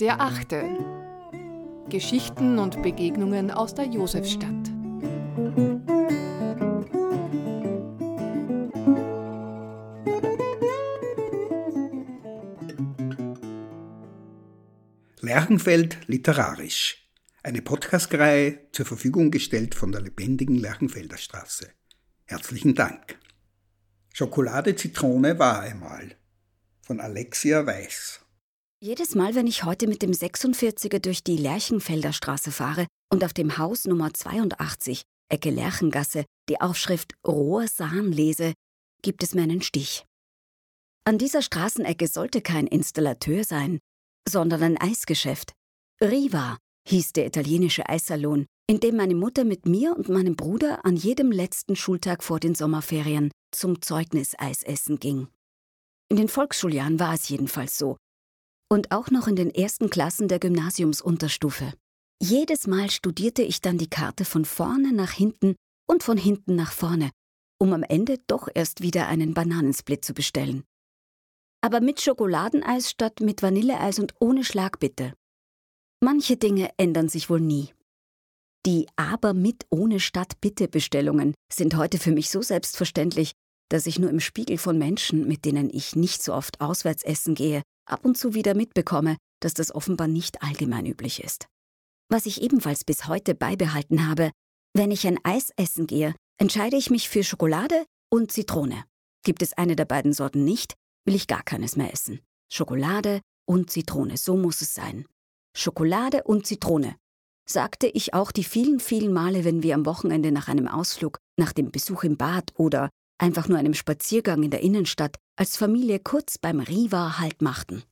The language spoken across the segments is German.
Der achte. Geschichten und Begegnungen aus der Josefstadt. Lerchenfeld literarisch. Eine Podcastreihe zur Verfügung gestellt von der lebendigen Lerchenfelder Straße. Herzlichen Dank. Schokolade Zitrone war einmal von Alexia Weiß. Jedes Mal, wenn ich heute mit dem 46er durch die Lerchenfelder Straße fahre und auf dem Haus Nummer 82, Ecke Lerchengasse, die Aufschrift Rohr Sahn lese, gibt es mir einen Stich. An dieser Straßenecke sollte kein Installateur sein, sondern ein Eisgeschäft. Riva hieß der italienische Eissalon, in dem meine Mutter mit mir und meinem Bruder an jedem letzten Schultag vor den Sommerferien zum Zeugniseisessen ging. In den Volksschuljahren war es jedenfalls so, und auch noch in den ersten Klassen der Gymnasiumsunterstufe. Jedes Mal studierte ich dann die Karte von vorne nach hinten und von hinten nach vorne, um am Ende doch erst wieder einen Bananensplit zu bestellen. Aber mit Schokoladeneis statt mit Vanilleeis und ohne Schlag bitte. Manche Dinge ändern sich wohl nie. Die aber mit ohne statt bitte Bestellungen sind heute für mich so selbstverständlich, dass ich nur im Spiegel von Menschen, mit denen ich nicht so oft auswärts essen gehe, ab und zu wieder mitbekomme, dass das offenbar nicht allgemein üblich ist. Was ich ebenfalls bis heute beibehalten habe, wenn ich ein Eis essen gehe, entscheide ich mich für Schokolade und Zitrone. Gibt es eine der beiden Sorten nicht, will ich gar keines mehr essen. Schokolade und Zitrone, so muss es sein. Schokolade und Zitrone, sagte ich auch die vielen, vielen Male, wenn wir am Wochenende nach einem Ausflug, nach dem Besuch im Bad oder einfach nur einem Spaziergang in der Innenstadt als Familie kurz beim Riva Halt machten.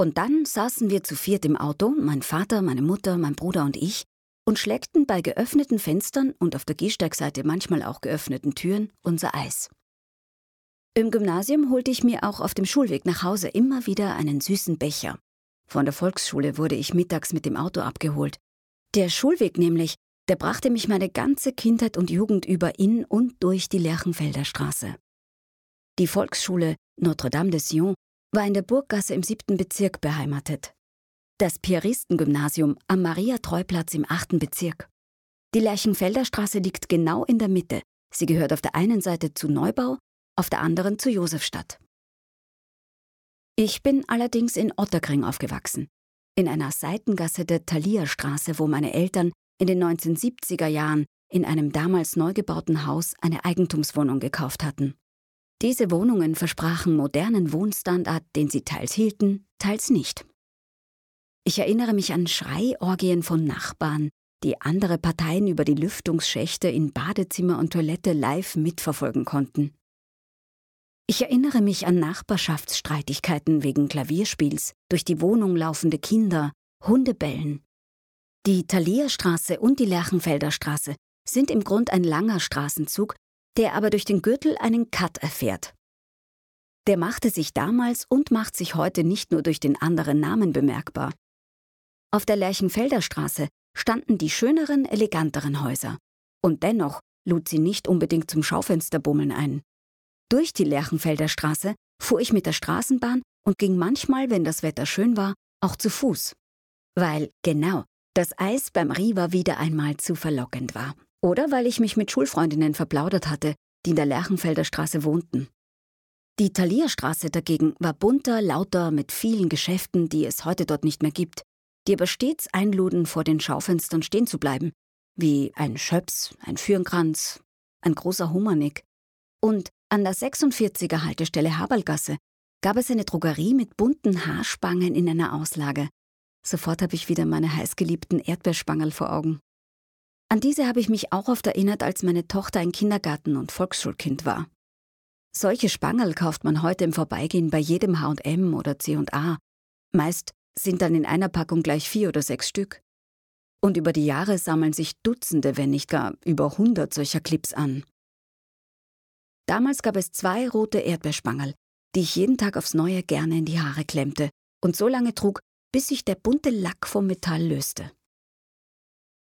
Und dann saßen wir zu viert im Auto, mein Vater, meine Mutter, mein Bruder und ich, und schleckten bei geöffneten Fenstern und auf der Gehsteigseite manchmal auch geöffneten Türen unser Eis. Im Gymnasium holte ich mir auch auf dem Schulweg nach Hause immer wieder einen süßen Becher. Von der Volksschule wurde ich mittags mit dem Auto abgeholt. Der Schulweg nämlich der brachte mich meine ganze Kindheit und Jugend über in und durch die Lerchenfelder Straße. Die Volksschule Notre-Dame de Sion war in der Burggasse im siebten Bezirk beheimatet. Das Piaristengymnasium am Maria-Treuplatz im achten Bezirk. Die Lerchenfelder Straße liegt genau in der Mitte. Sie gehört auf der einen Seite zu Neubau, auf der anderen zu Josefstadt. Ich bin allerdings in Otterkring aufgewachsen, in einer Seitengasse der Thalia-Straße, wo meine Eltern in den 1970er Jahren in einem damals neu gebauten Haus eine Eigentumswohnung gekauft hatten. Diese Wohnungen versprachen modernen Wohnstandard, den sie teils hielten, teils nicht. Ich erinnere mich an Schreiorgien von Nachbarn, die andere Parteien über die Lüftungsschächte in Badezimmer und Toilette live mitverfolgen konnten. Ich erinnere mich an Nachbarschaftsstreitigkeiten wegen Klavierspiels, durch die Wohnung laufende Kinder, Hundebellen, die Thalierstraße und die Lerchenfelder Straße sind im Grund ein langer Straßenzug, der aber durch den Gürtel einen Cut erfährt. Der machte sich damals und macht sich heute nicht nur durch den anderen Namen bemerkbar. Auf der Lerchenfelder Straße standen die schöneren, eleganteren Häuser. Und dennoch lud sie nicht unbedingt zum Schaufensterbummeln ein. Durch die Lerchenfelder Straße fuhr ich mit der Straßenbahn und ging manchmal, wenn das Wetter schön war, auch zu Fuß. Weil, genau, das Eis beim Riva wieder einmal zu verlockend war. Oder weil ich mich mit Schulfreundinnen verplaudert hatte, die in der Lerchenfelder Straße wohnten. Die Thalierstraße dagegen war bunter, lauter, mit vielen Geschäften, die es heute dort nicht mehr gibt, die aber stets einluden, vor den Schaufenstern stehen zu bleiben, wie ein Schöps, ein Fürnkranz, ein großer Hummernick. Und an der 46er Haltestelle Haberlgasse gab es eine Drogerie mit bunten Haarspangen in einer Auslage, Sofort habe ich wieder meine heißgeliebten Erdbeerspangerl vor Augen. An diese habe ich mich auch oft erinnert, als meine Tochter ein Kindergarten- und Volksschulkind war. Solche Spangerl kauft man heute im Vorbeigehen bei jedem H&M oder C&A. Meist sind dann in einer Packung gleich vier oder sechs Stück. Und über die Jahre sammeln sich Dutzende, wenn nicht gar über hundert solcher Clips an. Damals gab es zwei rote Erdbeerspangerl, die ich jeden Tag aufs Neue gerne in die Haare klemmte und so lange trug, bis sich der bunte Lack vom Metall löste.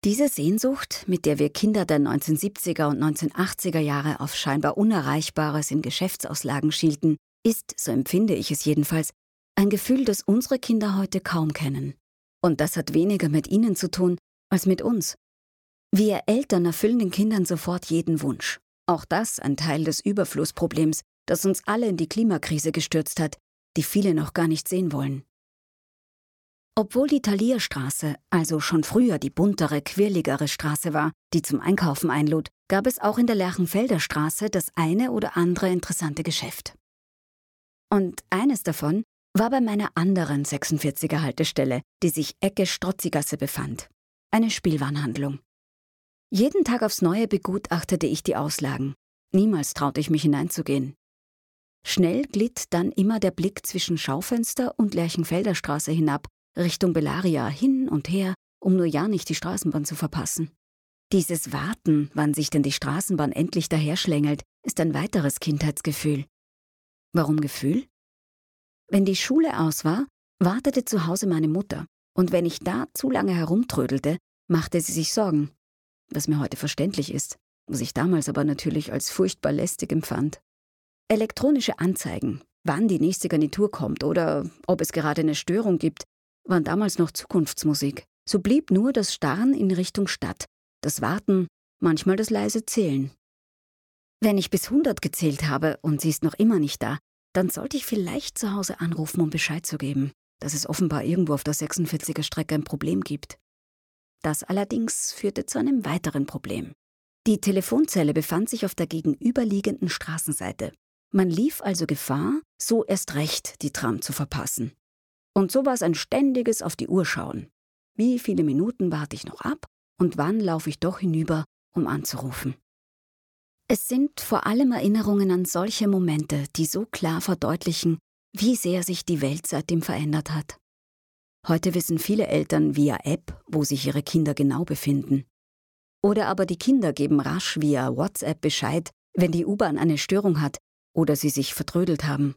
Diese Sehnsucht, mit der wir Kinder der 1970er und 1980er Jahre auf scheinbar Unerreichbares in Geschäftsauslagen schielten, ist, so empfinde ich es jedenfalls, ein Gefühl, das unsere Kinder heute kaum kennen. Und das hat weniger mit ihnen zu tun als mit uns. Wir Eltern erfüllen den Kindern sofort jeden Wunsch. Auch das ein Teil des Überflussproblems, das uns alle in die Klimakrise gestürzt hat, die viele noch gar nicht sehen wollen. Obwohl die Talierstraße also schon früher die buntere, quirligere Straße war, die zum Einkaufen einlud, gab es auch in der Lerchenfelder Straße das eine oder andere interessante Geschäft. Und eines davon war bei meiner anderen 46er Haltestelle, die sich Ecke Strotzigasse befand. Eine Spielwarenhandlung. Jeden Tag aufs Neue begutachtete ich die Auslagen. Niemals traute ich mich hineinzugehen. Schnell glitt dann immer der Blick zwischen Schaufenster und Lerchenfelder Straße hinab, Richtung Bellaria, hin und her, um nur ja nicht die Straßenbahn zu verpassen. Dieses Warten, wann sich denn die Straßenbahn endlich daherschlängelt, ist ein weiteres Kindheitsgefühl. Warum Gefühl? Wenn die Schule aus war, wartete zu Hause meine Mutter, und wenn ich da zu lange herumtrödelte, machte sie sich Sorgen, was mir heute verständlich ist, was ich damals aber natürlich als furchtbar lästig empfand. Elektronische Anzeigen, wann die nächste Garnitur kommt oder ob es gerade eine Störung gibt, waren damals noch Zukunftsmusik. So blieb nur das Starren in Richtung Stadt, das Warten, manchmal das leise Zählen. Wenn ich bis 100 gezählt habe und sie ist noch immer nicht da, dann sollte ich vielleicht zu Hause anrufen, um Bescheid zu geben, dass es offenbar irgendwo auf der 46er Strecke ein Problem gibt. Das allerdings führte zu einem weiteren Problem. Die Telefonzelle befand sich auf der gegenüberliegenden Straßenseite. Man lief also Gefahr, so erst recht die Tram zu verpassen. Und so war es ein ständiges auf die Uhr schauen. Wie viele Minuten warte ich noch ab und wann laufe ich doch hinüber, um anzurufen? Es sind vor allem Erinnerungen an solche Momente, die so klar verdeutlichen, wie sehr sich die Welt seitdem verändert hat. Heute wissen viele Eltern via App, wo sich ihre Kinder genau befinden. Oder aber die Kinder geben rasch via WhatsApp Bescheid, wenn die U-Bahn eine Störung hat oder sie sich vertrödelt haben.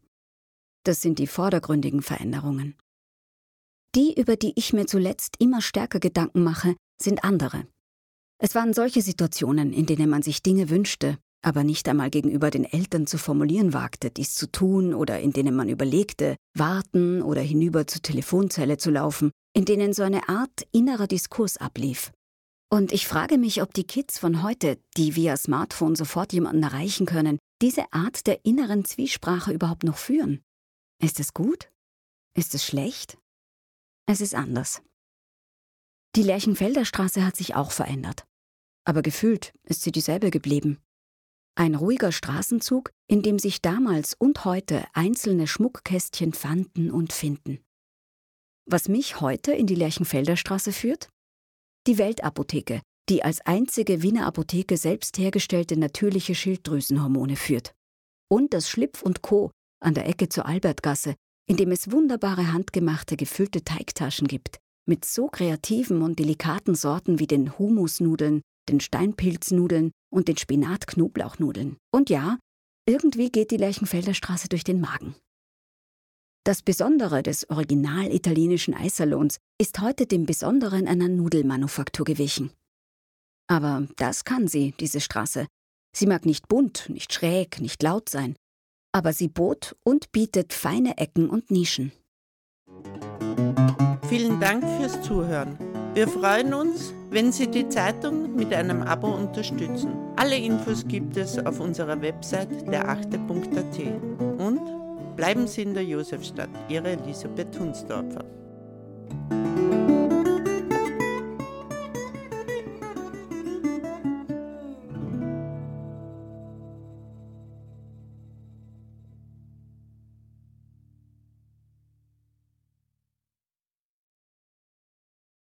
Das sind die vordergründigen Veränderungen. Die, über die ich mir zuletzt immer stärker Gedanken mache, sind andere. Es waren solche Situationen, in denen man sich Dinge wünschte, aber nicht einmal gegenüber den Eltern zu formulieren wagte, dies zu tun, oder in denen man überlegte, warten oder hinüber zur Telefonzelle zu laufen, in denen so eine Art innerer Diskurs ablief. Und ich frage mich, ob die Kids von heute, die via Smartphone sofort jemanden erreichen können, diese Art der inneren Zwiesprache überhaupt noch führen. Ist es gut? Ist es schlecht? Es ist anders. Die Lerchenfelder Straße hat sich auch verändert aber gefühlt ist sie dieselbe geblieben. Ein ruhiger Straßenzug, in dem sich damals und heute einzelne Schmuckkästchen fanden und finden. Was mich heute in die Lerchenfelder Straße führt? Die Weltapotheke, die als einzige Wiener Apotheke selbst hergestellte natürliche Schilddrüsenhormone führt. Und das Schlipf und Co. an der Ecke zur Albertgasse, in dem es wunderbare handgemachte gefüllte Teigtaschen gibt, mit so kreativen und delikaten Sorten wie den Humusnudeln, den Steinpilznudeln und den Spinat-Knoblauchnudeln. Und ja, irgendwie geht die Lerchenfelder Straße durch den Magen. Das Besondere des original italienischen Eissalons ist heute dem Besonderen einer Nudelmanufaktur gewichen. Aber das kann sie, diese Straße. Sie mag nicht bunt, nicht schräg, nicht laut sein, aber sie bot und bietet feine Ecken und Nischen. Vielen Dank fürs Zuhören. Wir freuen uns, wenn Sie die Zeitung mit einem Abo unterstützen. Alle Infos gibt es auf unserer Website derachte.at. Und bleiben Sie in der Josefstadt, Ihre Elisabeth Hunsdorfer.